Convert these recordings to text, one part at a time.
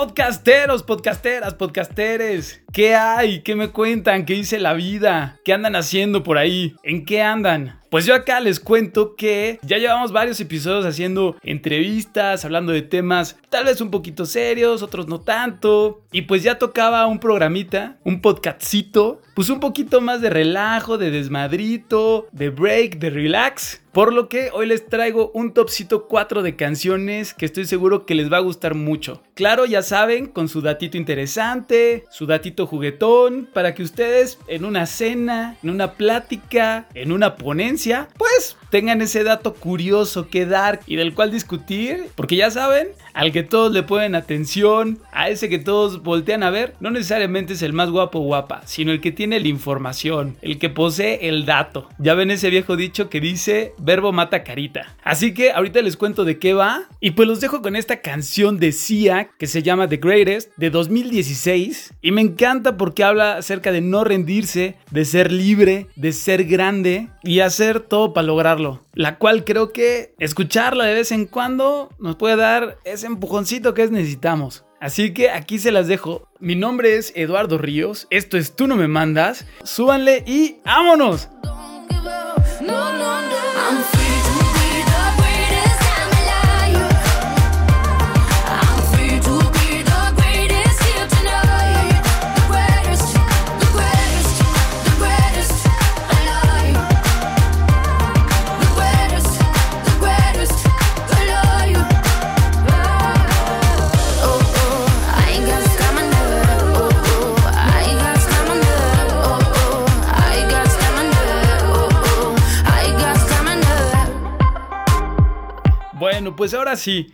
Podcasteros, podcasteras, podcasteres. ¿Qué hay? ¿Qué me cuentan? ¿Qué dice la vida? ¿Qué andan haciendo por ahí? ¿En qué andan? Pues yo acá les cuento que ya llevamos varios episodios haciendo entrevistas, hablando de temas tal vez un poquito serios, otros no tanto. Y pues ya tocaba un programita, un podcastcito, pues un poquito más de relajo, de desmadrito, de break, de relax. Por lo que hoy les traigo un topcito 4 de canciones que estoy seguro que les va a gustar mucho. Claro, ya saben, con su datito interesante, su datito juguetón, para que ustedes en una cena, en una plática, en una ponencia, pues tengan ese dato curioso que dar y del cual discutir, porque ya saben, al que todos le ponen atención, a ese que todos voltean a ver, no necesariamente es el más guapo o guapa, sino el que tiene la información, el que posee el dato. Ya ven ese viejo dicho que dice, verbo mata carita. Así que ahorita les cuento de qué va y pues los dejo con esta canción de Sia que se llama The Greatest de 2016 y me encanta porque habla acerca de no rendirse, de ser libre, de ser grande y hacer todo para lograrlo. La cual creo que escucharla de vez en cuando nos puede dar ese empujoncito que necesitamos. Así que aquí se las dejo. Mi nombre es Eduardo Ríos. Esto es Tú no me mandas. Súbanle y ¡vámonos! Pues ahora sí.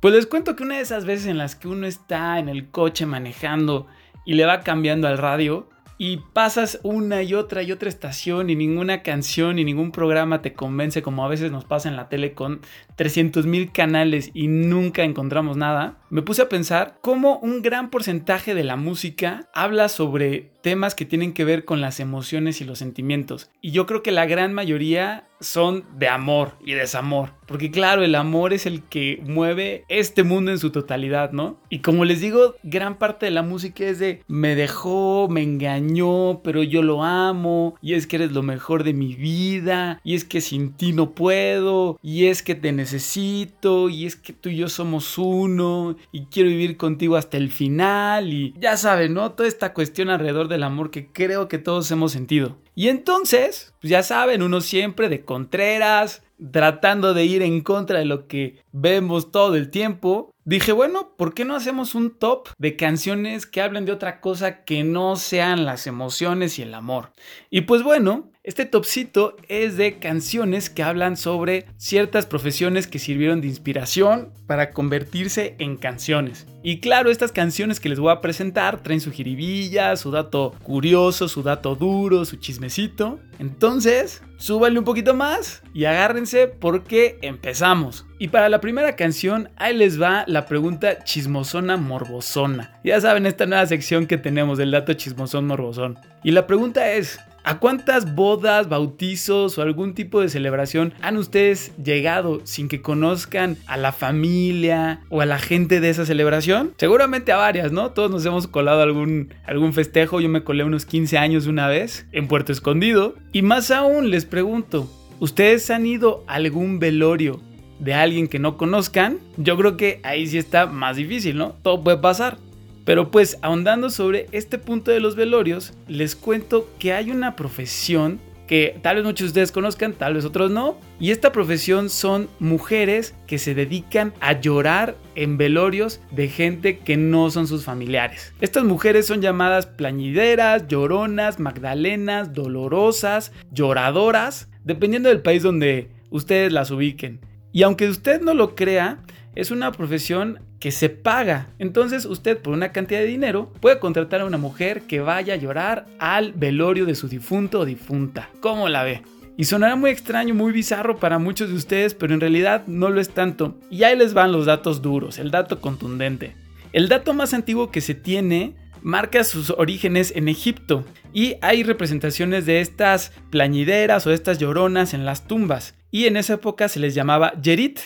Pues les cuento que una de esas veces en las que uno está en el coche manejando y le va cambiando al radio y pasas una y otra y otra estación y ninguna canción y ningún programa te convence como a veces nos pasa en la tele con 300 mil canales y nunca encontramos nada, me puse a pensar cómo un gran porcentaje de la música habla sobre temas que tienen que ver con las emociones y los sentimientos. Y yo creo que la gran mayoría son de amor y desamor. Porque claro, el amor es el que mueve este mundo en su totalidad, ¿no? Y como les digo, gran parte de la música es de me dejó, me engañó, pero yo lo amo, y es que eres lo mejor de mi vida, y es que sin ti no puedo, y es que te necesito, y es que tú y yo somos uno, y quiero vivir contigo hasta el final, y ya saben, ¿no? Toda esta cuestión alrededor del amor que creo que todos hemos sentido. Y entonces, pues ya saben, uno siempre de Contreras, tratando de ir en contra de lo que vemos todo el tiempo, dije, bueno, ¿por qué no hacemos un top de canciones que hablen de otra cosa que no sean las emociones y el amor? Y pues bueno, este topcito es de canciones que hablan sobre ciertas profesiones que sirvieron de inspiración para convertirse en canciones. Y claro, estas canciones que les voy a presentar traen su jiribilla, su dato curioso, su dato duro, su chismecito. Entonces, súbanle un poquito más y agárrense porque empezamos. Y para la primera canción, ahí les va la pregunta chismosona morbosona. Ya saben esta nueva sección que tenemos del dato chismosón morbosón. Y la pregunta es, ¿A cuántas bodas, bautizos o algún tipo de celebración han ustedes llegado sin que conozcan a la familia o a la gente de esa celebración? Seguramente a varias, ¿no? Todos nos hemos colado algún, algún festejo. Yo me colé unos 15 años una vez en Puerto Escondido. Y más aún les pregunto, ¿ustedes han ido a algún velorio de alguien que no conozcan? Yo creo que ahí sí está más difícil, ¿no? Todo puede pasar. Pero pues ahondando sobre este punto de los velorios, les cuento que hay una profesión que tal vez muchos de ustedes conozcan, tal vez otros no. Y esta profesión son mujeres que se dedican a llorar en velorios de gente que no son sus familiares. Estas mujeres son llamadas plañideras, lloronas, magdalenas, dolorosas, lloradoras, dependiendo del país donde ustedes las ubiquen. Y aunque usted no lo crea, es una profesión que se paga. Entonces usted por una cantidad de dinero puede contratar a una mujer que vaya a llorar al velorio de su difunto o difunta. ¿Cómo la ve? Y sonará muy extraño, muy bizarro para muchos de ustedes, pero en realidad no lo es tanto. Y ahí les van los datos duros, el dato contundente. El dato más antiguo que se tiene marca sus orígenes en Egipto y hay representaciones de estas plañideras o estas lloronas en las tumbas y en esa época se les llamaba Yerit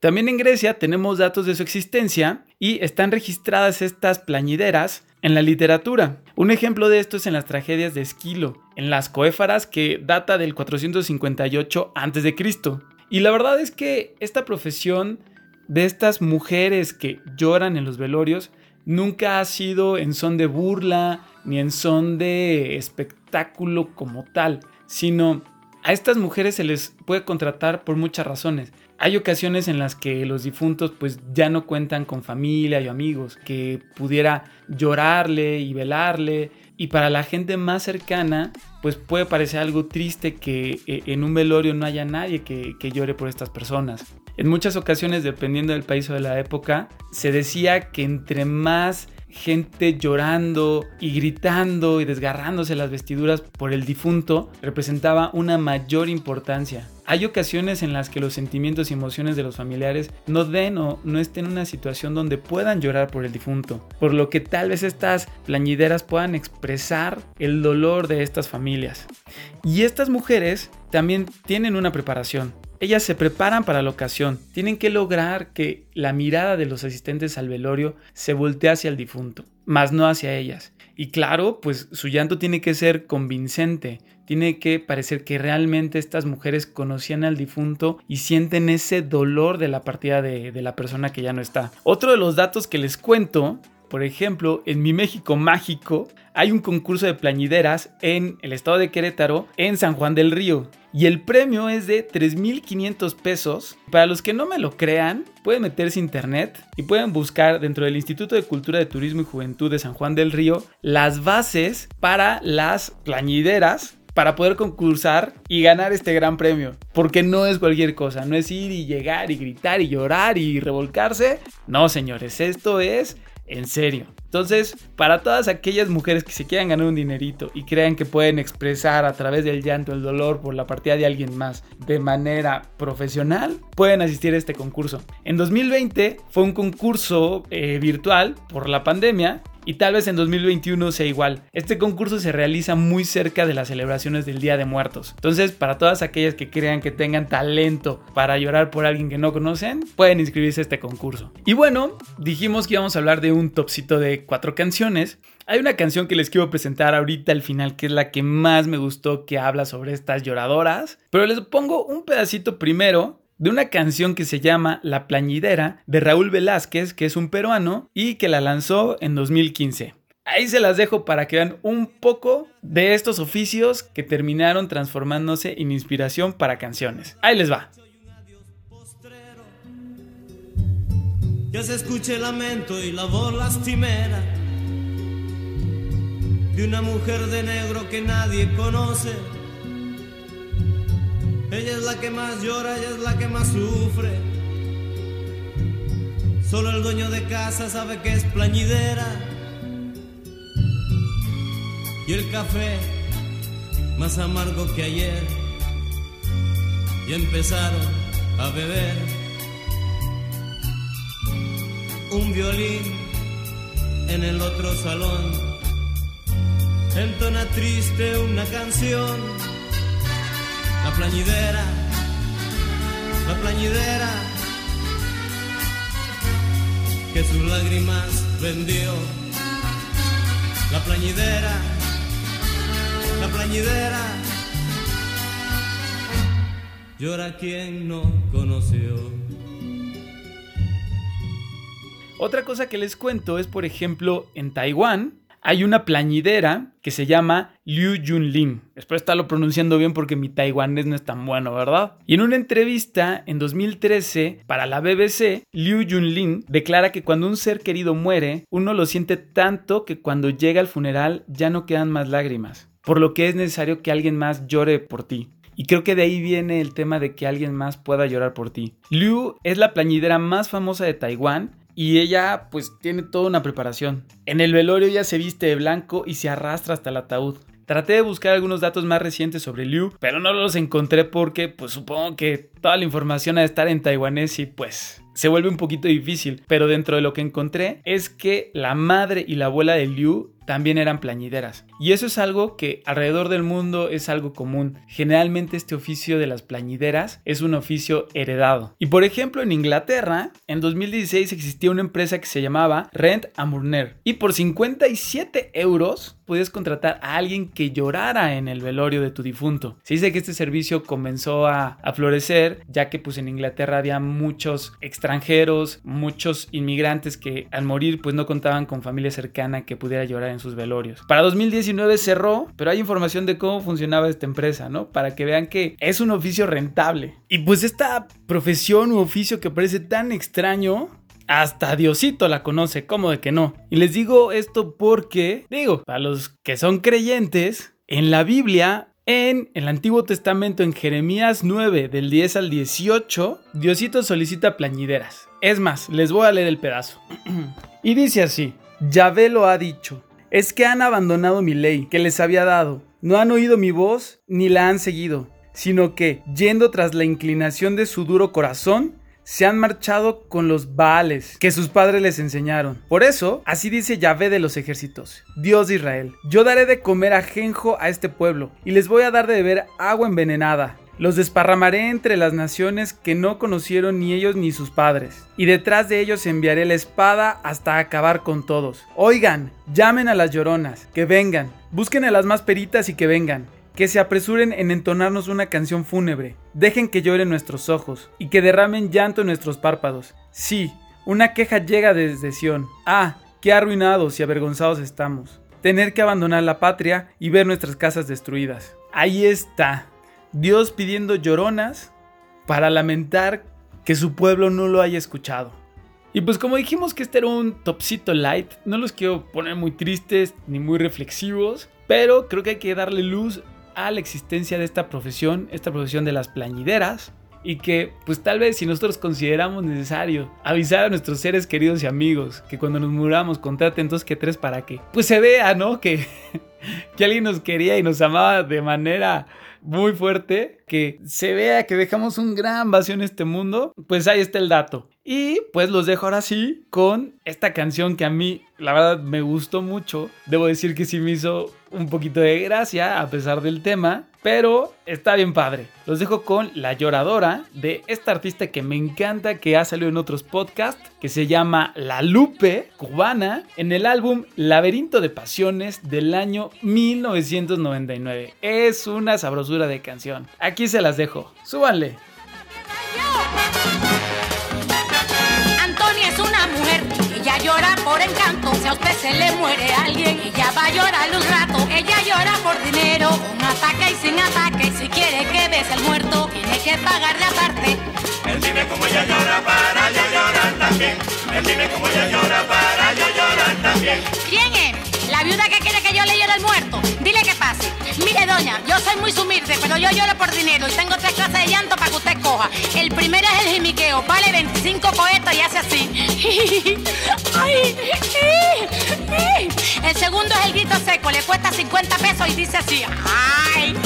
también en Grecia tenemos datos de su existencia y están registradas estas plañideras en la literatura. Un ejemplo de esto es en las tragedias de Esquilo, en las coéfaras que data del 458 a.C. Y la verdad es que esta profesión de estas mujeres que lloran en los velorios nunca ha sido en son de burla ni en son de espectáculo como tal, sino a estas mujeres se les puede contratar por muchas razones. Hay ocasiones en las que los difuntos pues ya no cuentan con familia y amigos que pudiera llorarle y velarle y para la gente más cercana pues puede parecer algo triste que eh, en un velorio no haya nadie que, que llore por estas personas. En muchas ocasiones, dependiendo del país o de la época, se decía que entre más gente llorando y gritando y desgarrándose las vestiduras por el difunto representaba una mayor importancia. Hay ocasiones en las que los sentimientos y emociones de los familiares no den o no estén en una situación donde puedan llorar por el difunto, por lo que tal vez estas plañideras puedan expresar el dolor de estas familias. Y estas mujeres también tienen una preparación. Ellas se preparan para la ocasión, tienen que lograr que la mirada de los asistentes al velorio se voltee hacia el difunto, más no hacia ellas. Y claro, pues su llanto tiene que ser convincente, tiene que parecer que realmente estas mujeres conocían al difunto y sienten ese dolor de la partida de, de la persona que ya no está. Otro de los datos que les cuento por ejemplo, en mi México mágico hay un concurso de plañideras en el estado de Querétaro, en San Juan del Río. Y el premio es de 3.500 pesos. Para los que no me lo crean, pueden meterse a internet y pueden buscar dentro del Instituto de Cultura de Turismo y Juventud de San Juan del Río las bases para las plañideras para poder concursar y ganar este gran premio. Porque no es cualquier cosa, no es ir y llegar y gritar y llorar y revolcarse. No, señores, esto es en serio. Entonces, para todas aquellas mujeres que se quieran ganar un dinerito y crean que pueden expresar a través del llanto el dolor por la partida de alguien más de manera profesional, pueden asistir a este concurso. En 2020 fue un concurso eh, virtual por la pandemia y tal vez en 2021 sea igual. Este concurso se realiza muy cerca de las celebraciones del Día de Muertos. Entonces, para todas aquellas que crean que tengan talento para llorar por alguien que no conocen, pueden inscribirse a este concurso. Y bueno, dijimos que íbamos a hablar de un topcito de cuatro canciones. Hay una canción que les quiero presentar ahorita al final, que es la que más me gustó, que habla sobre estas lloradoras. Pero les pongo un pedacito primero de una canción que se llama La Plañidera de Raúl Velázquez, que es un peruano y que la lanzó en 2015. Ahí se las dejo para que vean un poco de estos oficios que terminaron transformándose en inspiración para canciones. Ahí les va. Ya se escucha el lamento y la voz lastimera de una mujer de negro que nadie conoce ella es la que más llora, ella es la que más sufre. Solo el dueño de casa sabe que es plañidera. Y el café más amargo que ayer. Y empezaron a beber. Un violín en el otro salón. Entona triste una canción la plañidera, la plañidera, que sus lágrimas vendió. La plañidera, la plañidera, llora quien no conoció. Otra cosa que les cuento es, por ejemplo, en Taiwán, hay una plañidera que se llama Liu Junlin. Espero estarlo pronunciando bien porque mi taiwanés no es tan bueno, ¿verdad? Y en una entrevista en 2013 para la BBC, Liu Junlin declara que cuando un ser querido muere, uno lo siente tanto que cuando llega al funeral ya no quedan más lágrimas, por lo que es necesario que alguien más llore por ti. Y creo que de ahí viene el tema de que alguien más pueda llorar por ti. Liu es la plañidera más famosa de Taiwán y ella pues tiene toda una preparación. En el velorio ella se viste de blanco y se arrastra hasta el ataúd. Traté de buscar algunos datos más recientes sobre Liu, pero no los encontré porque pues supongo que toda la información ha de estar en taiwanés y pues se vuelve un poquito difícil, pero dentro de lo que encontré es que la madre y la abuela de Liu también eran plañideras. Y eso es algo que alrededor del mundo es algo común. Generalmente este oficio de las plañideras es un oficio heredado. Y por ejemplo en Inglaterra, en 2016 existía una empresa que se llamaba Rent a Murner. Y por 57 euros podías contratar a alguien que llorara en el velorio de tu difunto. Se dice que este servicio comenzó a, florecer ya que pues en Inglaterra había muchos extranjeros, muchos inmigrantes que al morir pues no contaban con familia cercana que pudiera llorar en sus velorios. Para 2019 cerró, pero hay información de cómo funcionaba esta empresa, ¿no? Para que vean que es un oficio rentable. Y pues esta profesión u oficio que parece tan extraño hasta Diosito la conoce, ¿cómo de que no? Y les digo esto porque, digo, para los que son creyentes, en la Biblia en el Antiguo Testamento, en Jeremías 9, del 10 al 18, Diosito solicita plañideras. Es más, les voy a leer el pedazo. y dice así, Yahvé lo ha dicho, es que han abandonado mi ley que les había dado, no han oído mi voz ni la han seguido, sino que, yendo tras la inclinación de su duro corazón, se han marchado con los Baales que sus padres les enseñaron. Por eso, así dice Yahvé de los ejércitos, Dios de Israel, yo daré de comer ajenjo a este pueblo, y les voy a dar de beber agua envenenada. Los desparramaré entre las naciones que no conocieron ni ellos ni sus padres, y detrás de ellos enviaré la espada hasta acabar con todos. Oigan, llamen a las lloronas, que vengan, busquen a las más peritas y que vengan que se apresuren en entonarnos una canción fúnebre, dejen que lloren nuestros ojos y que derramen llanto en nuestros párpados. Sí, una queja llega desde Sión. Ah, qué arruinados y avergonzados estamos. Tener que abandonar la patria y ver nuestras casas destruidas. Ahí está, Dios pidiendo lloronas para lamentar que su pueblo no lo haya escuchado. Y pues como dijimos que este era un topcito light, no los quiero poner muy tristes ni muy reflexivos, pero creo que hay que darle luz a la existencia de esta profesión, esta profesión de las plañideras, y que pues tal vez si nosotros consideramos necesario avisar a nuestros seres queridos y amigos que cuando nos muramos contraten dos que tres para que pues se vea, ¿no? Que, que alguien nos quería y nos amaba de manera muy fuerte, que se vea que dejamos un gran vacío en este mundo, pues ahí está el dato. Y pues los dejo ahora sí con esta canción que a mí la verdad me gustó mucho. Debo decir que sí me hizo un poquito de gracia a pesar del tema, pero está bien padre. Los dejo con La Lloradora de esta artista que me encanta, que ha salido en otros podcasts, que se llama La Lupe, cubana, en el álbum Laberinto de Pasiones del año 1999. Es una sabrosura de canción. Aquí se las dejo. Súbanle. Llora por encanto. Si a usted se le muere alguien, ella va a llorar un rato. Ella llora por dinero, con ataque y sin ataque. Si quiere que bese al muerto, tiene que pagarle aparte. Él dime cómo ella llora para yo llorar también. Él dime cómo ella llora para yo llorar también. ¿Quién es? Viuda que quiere que yo le llore al muerto. Dile que pase. Mire, doña, yo soy muy sumilde, pero yo lloro por dinero y tengo tres clases de llanto para que usted coja. El primero es el jimiqueo, vale 25 poetas y hace así. El segundo es el grito seco, le cuesta 50 pesos y dice así. ¡Ay!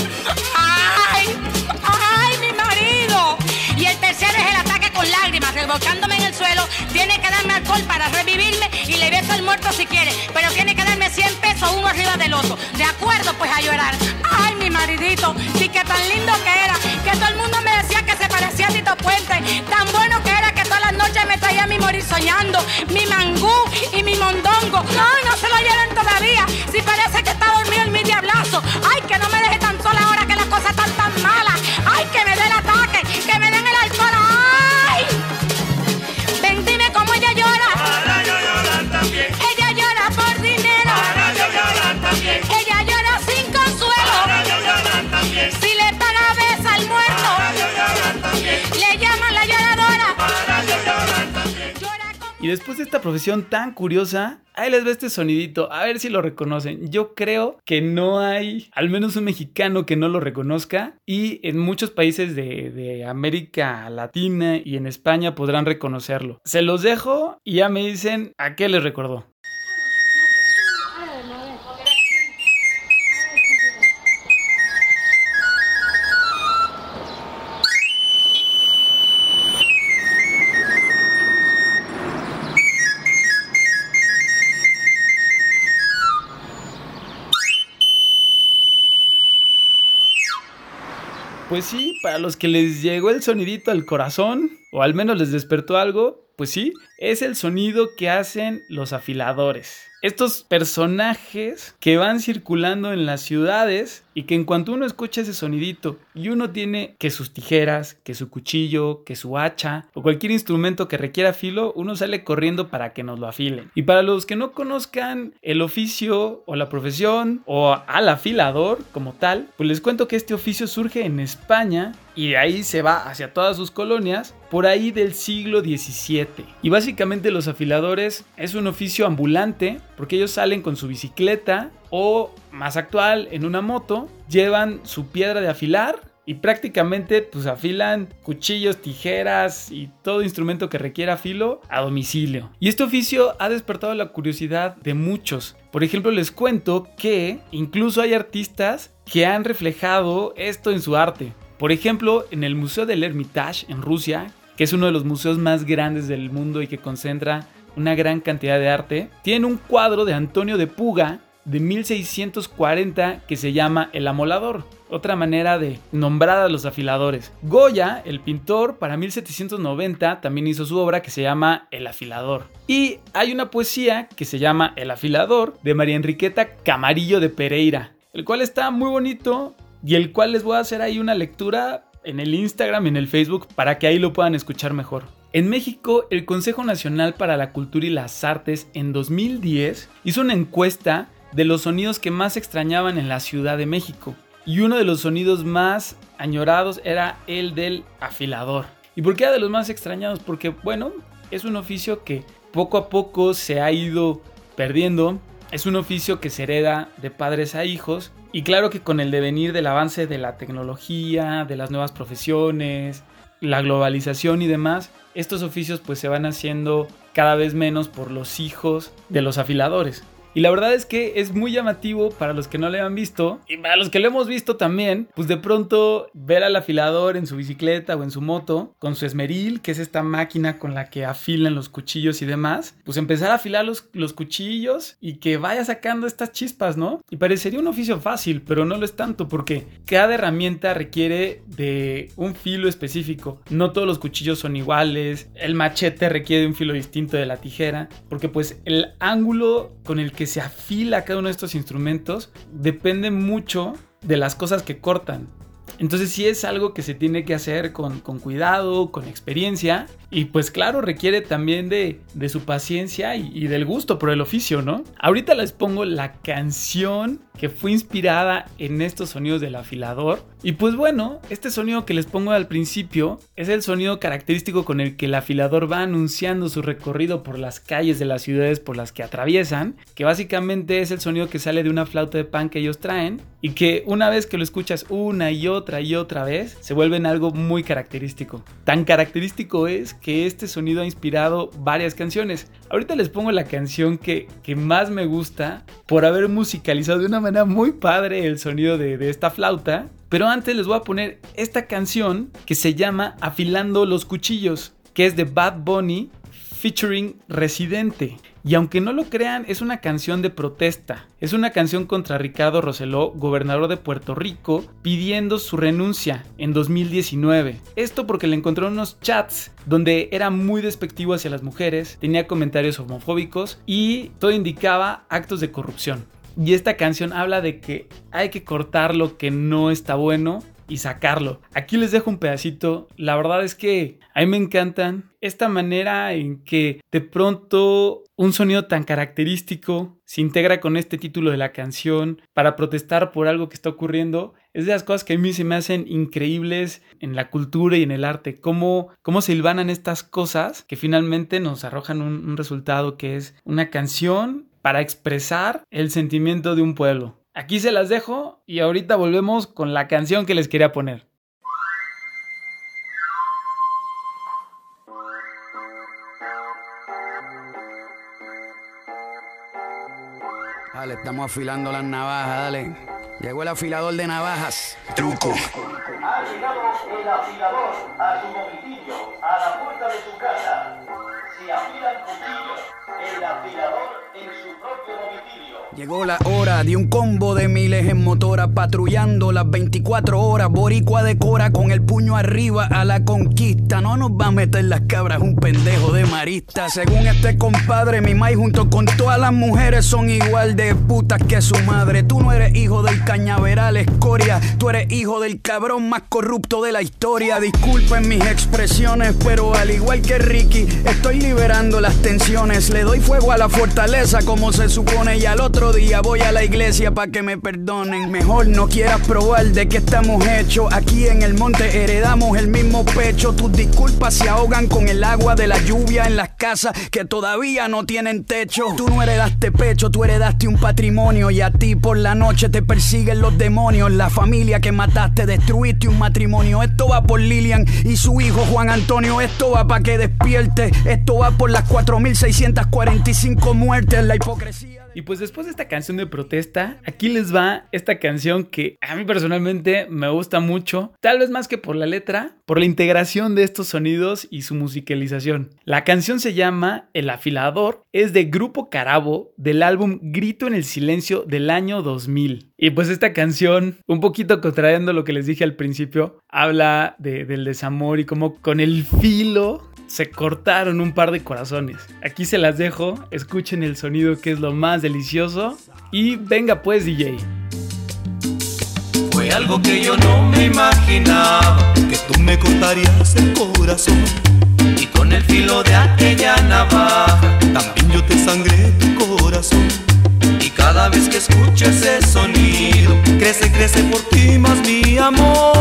¡Ay! ¡Ay, mi marido! Y el tercero es el ataque con lágrimas, revolcándome en el suelo. Tiene que darme alcohol para revivirme y le beso al muerto si quiere. Pero tiene que darme 100 uno arriba del otro. De acuerdo, pues a llorar. ¡Ay, mi maridito! Sí que tan lindo que era. Que todo el mundo me decía que se parecía a Tito Puente. Tan bueno que era que todas las noches me traía mi morir soñando. Mi después de esta profesión tan curiosa, ahí les ve este sonidito, a ver si lo reconocen. Yo creo que no hay al menos un mexicano que no lo reconozca y en muchos países de, de América Latina y en España podrán reconocerlo. Se los dejo y ya me dicen a qué les recordó. Pues sí, para los que les llegó el sonidito al corazón, o al menos les despertó algo, pues sí, es el sonido que hacen los afiladores. Estos personajes que van circulando en las ciudades y que en cuanto uno escucha ese sonidito y uno tiene que sus tijeras, que su cuchillo, que su hacha o cualquier instrumento que requiera filo, uno sale corriendo para que nos lo afilen. Y para los que no conozcan el oficio o la profesión o al afilador como tal, pues les cuento que este oficio surge en España y de ahí se va hacia todas sus colonias por ahí del siglo XVII. Y básicamente los afiladores es un oficio ambulante porque ellos salen con su bicicleta o más actual en una moto, llevan su piedra de afilar y prácticamente pues afilan cuchillos, tijeras y todo instrumento que requiera filo a domicilio. Y este oficio ha despertado la curiosidad de muchos. Por ejemplo, les cuento que incluso hay artistas que han reflejado esto en su arte. Por ejemplo, en el Museo del Hermitage en Rusia, que es uno de los museos más grandes del mundo y que concentra una gran cantidad de arte, tiene un cuadro de Antonio de Puga de 1640 que se llama El Amolador, otra manera de nombrar a los afiladores. Goya, el pintor, para 1790 también hizo su obra que se llama El Afilador. Y hay una poesía que se llama El Afilador de María Enriqueta Camarillo de Pereira, el cual está muy bonito y el cual les voy a hacer ahí una lectura en el Instagram en el Facebook para que ahí lo puedan escuchar mejor. En México, el Consejo Nacional para la Cultura y las Artes en 2010 hizo una encuesta de los sonidos que más extrañaban en la Ciudad de México. Y uno de los sonidos más añorados era el del afilador. ¿Y por qué era de los más extrañados? Porque, bueno, es un oficio que poco a poco se ha ido perdiendo. Es un oficio que se hereda de padres a hijos. Y claro que con el devenir del avance de la tecnología, de las nuevas profesiones, la globalización y demás, estos oficios pues se van haciendo cada vez menos por los hijos de los afiladores. Y la verdad es que es muy llamativo para los que no le han visto y para los que lo hemos visto también, pues de pronto ver al afilador en su bicicleta o en su moto con su esmeril, que es esta máquina con la que afilan los cuchillos y demás, pues empezar a afilar los, los cuchillos y que vaya sacando estas chispas, ¿no? Y parecería un oficio fácil, pero no lo es tanto porque cada herramienta requiere de un filo específico. No todos los cuchillos son iguales, el machete requiere un filo distinto de la tijera, porque pues el ángulo con el que se afila cada uno de estos instrumentos depende mucho de las cosas que cortan. Entonces sí es algo que se tiene que hacer con, cuidado, con experiencia y pues claro requiere también de, su paciencia y, y, del gusto por el oficio, ¿no? Ahorita les pongo la canción que fue inspirada en estos sonidos del afilador y pues bueno, este sonido que les pongo al principio es el sonido característico con el que el afilador va anunciando su recorrido por las calles de las ciudades por las que atraviesan, que básicamente es el sonido que sale de una flauta de pan que ellos traen y que una vez que lo escuchas una y otra y otra vez se vuelve en algo muy característico. Tan característico es que este sonido ha inspirado varias canciones. Ahorita les pongo la canción que, que más me gusta por haber musicalizado de una manera muy padre el sonido de, esta flauta pero antes les voy a poner esta canción que se llama Afilando los Cuchillos, que es de Bad Bunny featuring Residente. Y aunque no lo crean, es una canción de protesta. Es una canción contra Ricardo Roseló, gobernador de Puerto Rico, pidiendo su renuncia en 2019. Esto porque le encontró unos chats donde era muy despectivo hacia las mujeres, tenía comentarios homofóbicos y todo indicaba actos de corrupción. Y esta canción habla de que hay que cortar lo que no está bueno y sacarlo. Aquí les dejo un pedacito. La verdad es que a mí me encantan esta manera en que de pronto un sonido tan característico se integra con este título de la canción para protestar por algo que está ocurriendo. Es de las cosas que a mí se me hacen increíbles en la cultura y en el arte. Cómo, cómo se hilvanan estas cosas que finalmente nos arrojan un, un resultado que es una canción para expresar el sentimiento de un pueblo. Aquí se las dejo y ahorita volvemos con la canción que les quería poner. Dale, estamos afilando las navajas, dale. Llegó el afilador de navajas. Truco. Ha llegado el afilador a su domicilio, a la puerta de su casa. Si afilan cuchillos, el afilador Llegó la hora de un combo de miles en motora patrullando las 24 horas. Boricua decora con el puño arriba a la conquista. No nos va a meter las cabras un pendejo de marista. Según este compadre, mi mai junto con todas las mujeres son igual de putas que su madre. Tú no eres hijo del cañaveral escoria. Tú eres hijo del cabrón más corrupto de la historia. Disculpen mis expresiones, pero al igual que Ricky, estoy liberando las tensiones. Le doy fuego a la fortaleza como se supone y al otro día voy a la iglesia para que me perdonen. Mejor no quieras probar de qué estamos hechos. Aquí en el monte heredamos el mismo pecho. Tus disculpas se ahogan con el agua de la lluvia en las casas que todavía no tienen techo. Tú no heredaste pecho, tú heredaste un patrimonio y a ti por la noche te persiguen los demonios. La familia que mataste, destruiste un matrimonio. Esto va por Lilian y su hijo Juan Antonio. Esto va para que despierte. Esto va por las 4.645 muertes. La hipocresía. Y pues después de esta canción de protesta, aquí les va esta canción que a mí personalmente me gusta mucho, tal vez más que por la letra, por la integración de estos sonidos y su musicalización. La canción se llama El afilador, es de Grupo Carabo del álbum Grito en el Silencio del año 2000. Y pues esta canción, un poquito contrariando lo que les dije al principio, habla de- del desamor y cómo con el filo se cortaron un par de corazones. Aquí se las dejo, escuchen el sonido que es lo más delicioso. Y venga pues DJ. Fue algo que yo no me imaginaba Que tú me cortarías el corazón. Y con el filo de aquella navaja También yo te sangré tu corazón. Y cada vez que escucho ese sonido Crece, crece por ti más mi amor.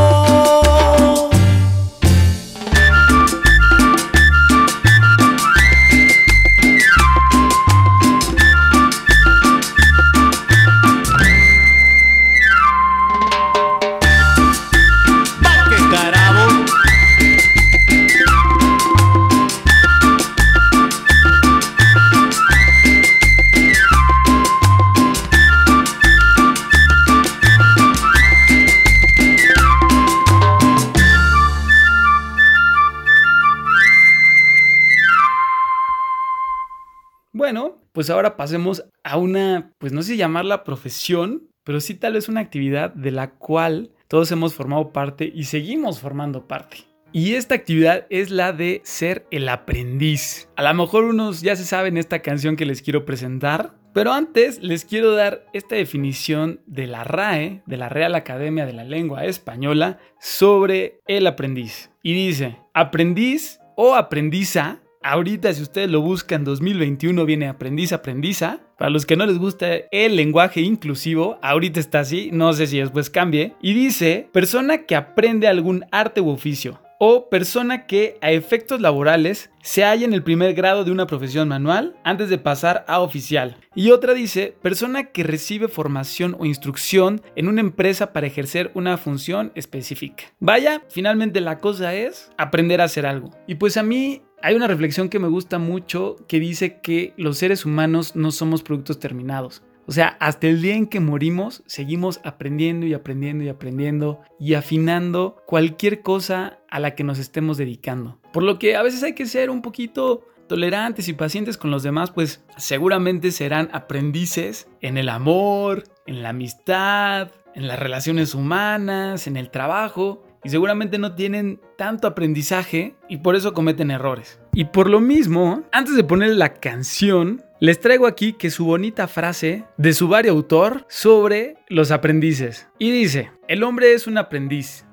Pasemos a una, pues no sé llamarla profesión, pero sí tal vez una actividad de la cual todos hemos formado parte y seguimos formando parte. Y esta actividad es la de ser el aprendiz. A lo mejor unos ya se saben esta canción que les quiero presentar, pero antes les quiero dar esta definición de la RAE, de la Real Academia de la Lengua Española, sobre el aprendiz. Y dice, aprendiz o aprendiza Ahorita, si ustedes lo buscan 2021, viene aprendiz, aprendiza. Para los que no les gusta el lenguaje inclusivo, ahorita está así, no sé si después cambie. Y dice, persona que aprende algún arte u oficio. O persona que a efectos laborales se halla en el primer grado de una profesión manual antes de pasar a oficial. Y otra dice, persona que recibe formación o instrucción en una empresa para ejercer una función específica. Vaya, finalmente la cosa es aprender a hacer algo. Y pues a mí hay una reflexión que me gusta mucho que dice que los seres humanos no somos productos terminados. O sea, hasta el día en que morimos, seguimos aprendiendo y aprendiendo y aprendiendo y afinando cualquier cosa a la que nos estemos dedicando. Por lo que a veces hay que ser un poquito tolerantes y pacientes con los demás, pues seguramente serán aprendices en el amor, en la amistad, en las relaciones humanas, en el trabajo y seguramente no tienen tanto aprendizaje y por eso cometen errores. Y por lo mismo, antes de poner la canción, les traigo aquí que su bonita frase de su vario autor sobre los aprendices. Y dice, el hombre es un aprendiz,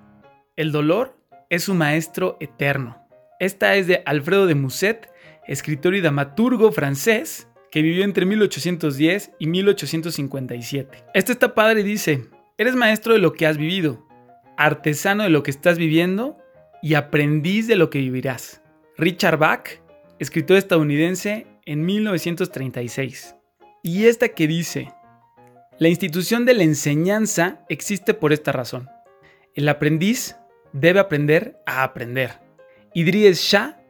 el dolor es su maestro eterno. Esta es de Alfredo de Musset, escritor y dramaturgo francés que vivió entre 1810 y 1857. Este está padre y dice, eres maestro de lo que has vivido, artesano de lo que estás viviendo y aprendiz de lo que vivirás. Richard Bach, escritor estadounidense en 1936. Y esta que dice, la institución de la enseñanza existe por esta razón. El aprendiz debe aprender a aprender. Idries Shah,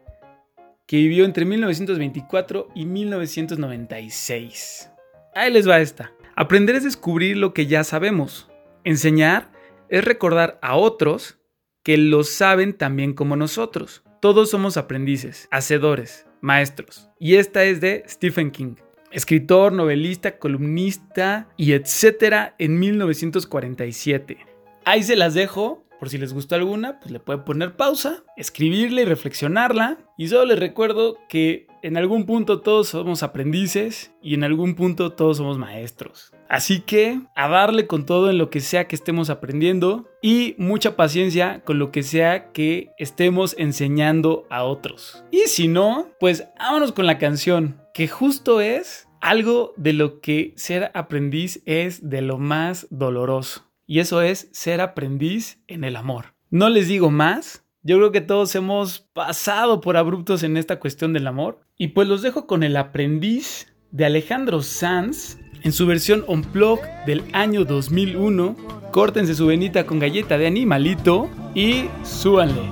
que vivió entre 1924 y 1996. Ahí les va esta. Aprender es descubrir lo que ya sabemos. Enseñar es recordar a otros que lo saben también como nosotros. Todos somos aprendices, hacedores, maestros. Y esta es de Stephen King. escritor, novelista, columnista y etcétera en 1947. Ahí se las dejo. Por si les gustó alguna, pues le pueden poner pausa, escribirla y reflexionarla. Y solo les recuerdo que en algún punto todos somos aprendices y en algún punto todos somos maestros. Así que a darle con todo en lo que sea que estemos aprendiendo y mucha paciencia con lo que sea que estemos enseñando a otros. Y si no, pues vámonos con la canción, que justo es algo de lo que ser aprendiz es de lo más doloroso y eso es ser aprendiz en el amor. No les digo más, yo creo que todos hemos pasado por abruptos en esta cuestión del amor y pues los dejo con el aprendiz de Alejandro Sanz en su versión Unplugged del año 2001. Córtense su venita con galleta de animalito y súbanle.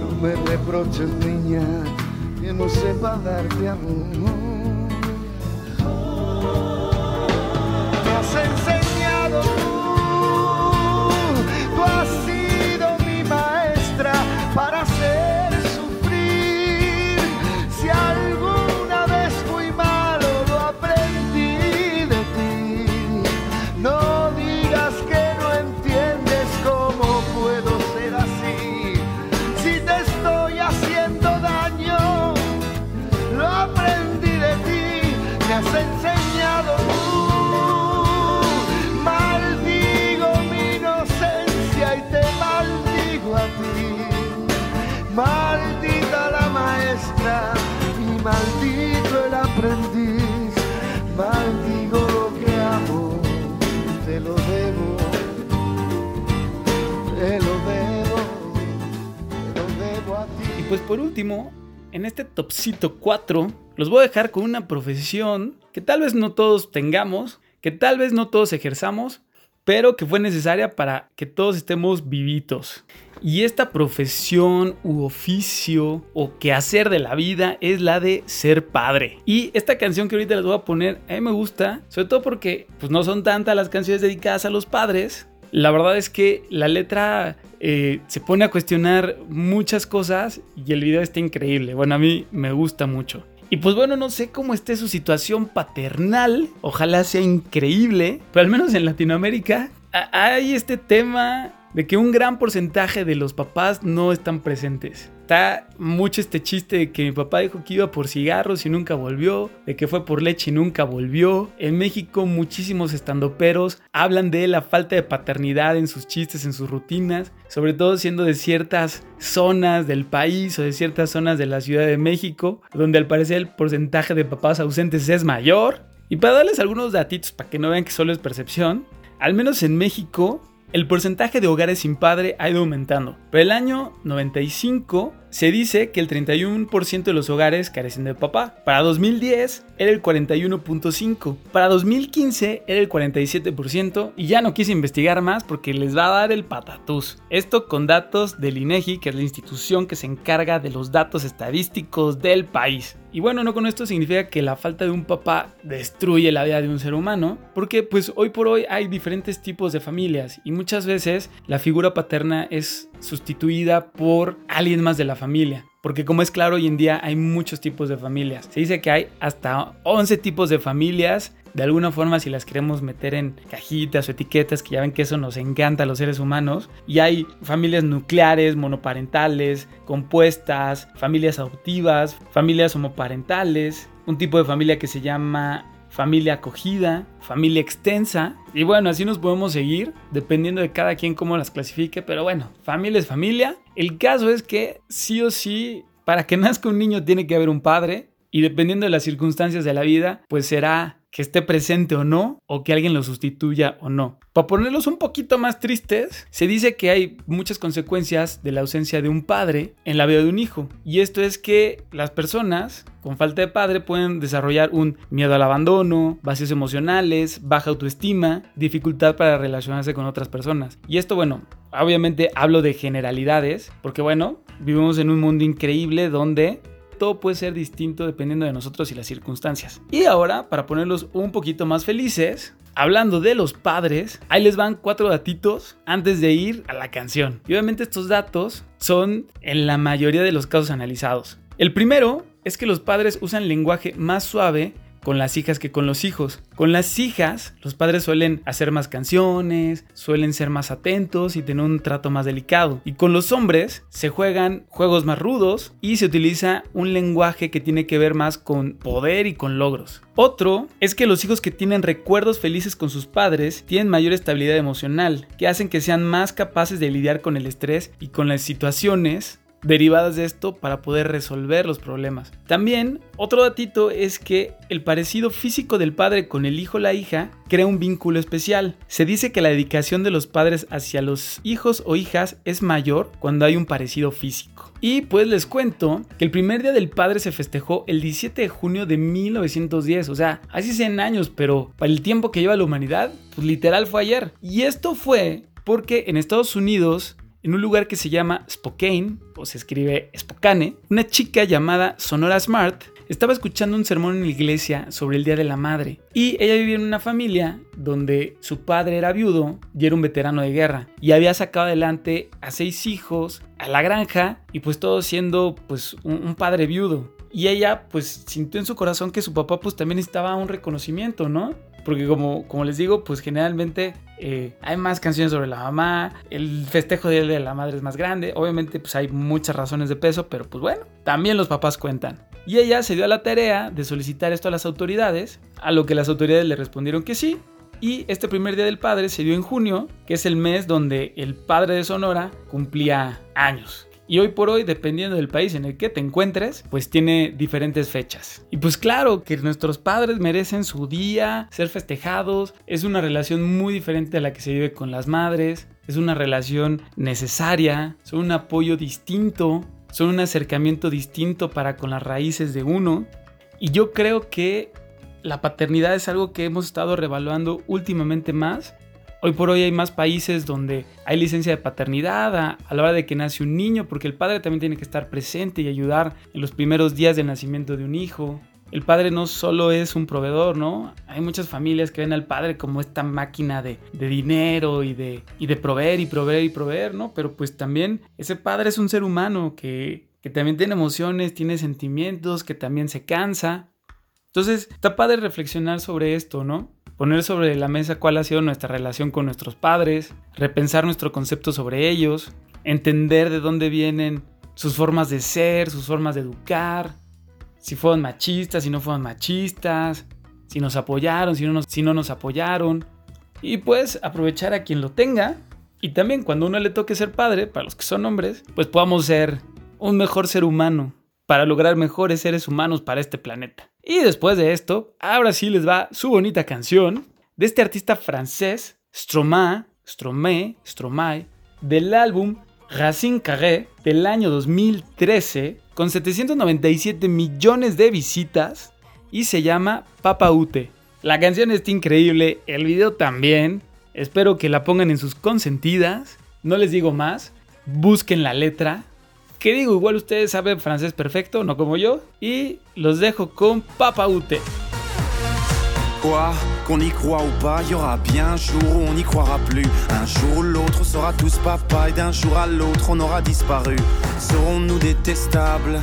No me reproches, niña, que no sepa darte amor. Por último, en este topcito 4, los voy a dejar con una profesión que tal vez no todos tengamos, que tal vez no todos ejerzamos, pero que fue necesaria para que todos estemos vivitos. Y esta profesión u oficio o quehacer de la vida es la de ser padre. Y esta canción que ahorita les voy a poner, a mí me gusta, sobre todo porque pues, no son tantas las canciones dedicadas a los padres. La verdad es que la letra eh, se pone a cuestionar muchas cosas y el video está increíble. Bueno, a mí me gusta mucho. Y pues bueno, no sé cómo esté su situación paternal, ojalá sea increíble, pero al menos en Latinoamérica hay este tema de que un gran porcentaje de los papás no están presentes. Está mucho este chiste de que mi papá dijo que iba por cigarros y nunca volvió, de que fue por leche y nunca volvió. En México muchísimos estandoperos hablan de la falta de paternidad en sus chistes, en sus rutinas, sobre todo siendo de ciertas zonas del país o de ciertas zonas de la Ciudad de México, donde al parecer el porcentaje de papás ausentes es mayor. Y para darles algunos datitos para que no vean que solo es percepción, al menos en México el porcentaje de hogares sin padre ha ido aumentando. Pero el año 95 se dice que el 31% de los hogares carecen de papá. Para 2010 era el 41.5%. Para 2015 era el 47%. Y ya no quise investigar más porque les va a dar el patatús. Esto con datos del INEGI, que es la institución que se encarga de los datos estadísticos del país. Y bueno, no con esto significa que la falta de un papá destruye la vida de un ser humano, porque pues hoy por hoy hay diferentes tipos de familias y muchas veces la figura paterna es sustituida por alguien más de la familia. Porque como es claro, hoy en día hay muchos tipos de familias. Se dice que hay hasta 11 tipos de familias. De alguna forma, si las queremos meter en cajitas o etiquetas, que ya ven que eso nos encanta a los seres humanos. Y hay familias nucleares, monoparentales, compuestas, familias adoptivas, familias homoparentales, un tipo de familia que se llama familia acogida, familia extensa. Y bueno, así nos podemos seguir, dependiendo de cada quien cómo las clasifique. Pero bueno, familia es familia. El caso es que sí o sí, para que nazca un niño tiene que haber un padre. Y dependiendo de las circunstancias de la vida, pues será que esté presente o no, o que alguien lo sustituya o no. Para ponerlos un poquito más tristes, se dice que hay muchas consecuencias de la ausencia de un padre en la vida de un hijo. Y esto es que las personas con falta de padre pueden desarrollar un miedo al abandono, vacíos emocionales, baja autoestima, dificultad para relacionarse con otras personas. Y esto, bueno, obviamente hablo de generalidades, porque bueno, vivimos en un mundo increíble donde todo puede ser distinto dependiendo de nosotros y las circunstancias. Y ahora, para ponerlos un poquito más felices, hablando de los padres, ahí les van cuatro datitos antes de ir a la canción. Y obviamente estos datos son en la mayoría de los casos analizados. El primero es que los padres usan lenguaje más suave con las hijas que con los hijos. Con las hijas, los padres suelen hacer más canciones, suelen ser más atentos y tener un trato más delicado. Y con los hombres se juegan juegos más rudos y se utiliza un lenguaje que tiene que ver más con poder y con logros. Otro es que los hijos que tienen recuerdos felices con sus padres tienen mayor estabilidad emocional, que hacen que sean más capaces de lidiar con el estrés y con las situaciones derivadas de esto para poder resolver los problemas. También, otro datito es que el parecido físico del padre con el hijo o la hija crea un vínculo especial. Se dice que la dedicación de los padres hacia los hijos o hijas es mayor cuando hay un parecido físico. Y pues les cuento que el primer día del padre se festejó el 17 de junio de 1910, o sea, hace 100 años, pero para el tiempo que lleva la humanidad, pues literal fue ayer. Y esto fue porque en Estados Unidos en un lugar que se llama Spokane, o se escribe Spokane, una chica llamada Sonora Smart estaba escuchando un sermón en la iglesia sobre el Día de la Madre. Y ella vivía en una familia donde su padre era viudo y era un veterano de guerra. Y había sacado adelante a seis hijos, a la granja, y pues todo siendo pues un, padre viudo. Y ella pues sintió en su corazón que su papá pues también necesitaba un reconocimiento, ¿no? Porque como, les digo, pues generalmente eh, hay más canciones sobre la mamá, el festejo de, de la madre es más grande, obviamente pues hay muchas razones de peso, pero pues bueno, también los papás cuentan. Y ella se dio a la tarea de solicitar esto a las autoridades, a lo que las autoridades le respondieron que sí. Y este primer día del padre se dio en junio, que es el mes donde el padre de Sonora cumplía años. Y hoy por hoy, dependiendo del país en el que te encuentres, pues tiene diferentes fechas. Y pues claro que nuestros padres merecen su día, ser festejados. Es una relación muy diferente a la que se vive con las madres. Es una relación necesaria, son un apoyo distinto, son un acercamiento distinto para con las raíces de uno. Y yo creo que la paternidad es algo que hemos estado revaluando últimamente más Hoy por hoy hay más países donde hay licencia de paternidad a, la hora de que nace un niño, porque el padre también tiene que estar presente y ayudar en los primeros días del nacimiento de un hijo. El padre no solo es un proveedor, ¿no? Hay muchas familias que ven al padre como esta máquina de, dinero y de, y de proveer y proveer y proveer, ¿no? Pero pues también ese padre es un ser humano que, que también tiene emociones, tiene sentimientos, que también se cansa. Entonces, está padre reflexionar sobre esto, ¿no? poner sobre la mesa cuál ha sido nuestra relación con nuestros padres, repensar nuestro concepto sobre ellos, entender de dónde vienen sus formas de ser, sus formas de educar, si fueron machistas, si no fueron machistas, si nos apoyaron, si no nos, si no nos apoyaron. Y pues aprovechar a quien lo tenga. Y también cuando uno le toque ser padre, para los que son hombres, pues podamos ser un mejor ser humano para lograr mejores seres humanos para este planeta. Y después de esto, ahora sí les va su bonita canción de este artista francés, Stromae, Stromae, Stromae, del álbum Racine Carré del año 2013, con 797 millones de visitas, y se llama Papa Ute. La canción está increíble, el video también. Espero que la pongan en sus consentidas. No les digo más. Busquen la letra. Que digo, igual ustedes saben francés perfecto, no como yo. Y los dejo con Papa Ute. Qu'on y croit ou pas, y aura bien un jour où on n'y croira plus. Un jour ou l'autre, on sera tous papa et d'un jour à l'autre, on aura disparu. Serons-nous détestables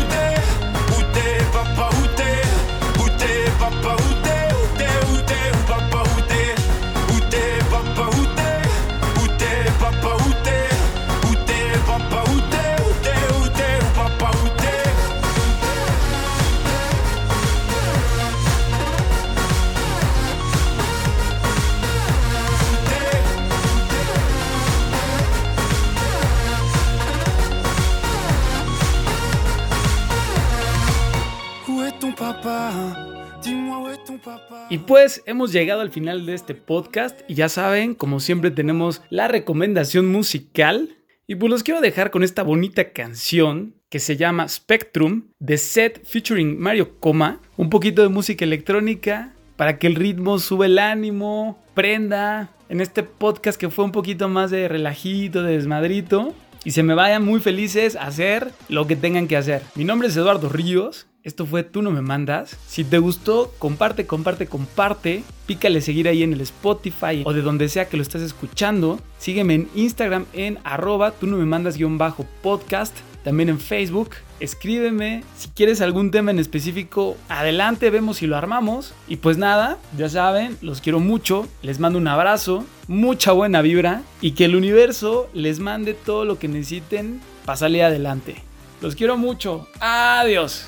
pues hemos llegado al final de este podcast y ya saben, como siempre tenemos la recomendación musical. Y pues los quiero dejar con esta bonita canción que se llama Spectrum de Set featuring Mario Coma. Un poquito de música electrónica para que el ritmo sube el ánimo, prenda en este podcast que fue un poquito más de relajito, de desmadrito. Y se me vayan muy felices a hacer lo que tengan que hacer. Mi nombre es Eduardo Ríos. Esto fue Tú no me mandas. Si te gustó, comparte, comparte, comparte. Pícale seguir ahí en el Spotify o de donde sea que lo estés escuchando. Sígueme en Instagram en arroba tú no me mandas guion bajo podcast. También en Facebook. Escríbeme. Si quieres algún tema en específico, adelante, vemos si lo armamos. Y pues nada, ya saben, los quiero mucho. Les mando un abrazo, mucha buena vibra y que el universo les mande todo lo que necesiten para salir adelante. Los quiero mucho. Adiós.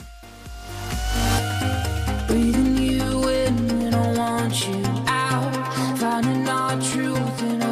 you out, finding our truth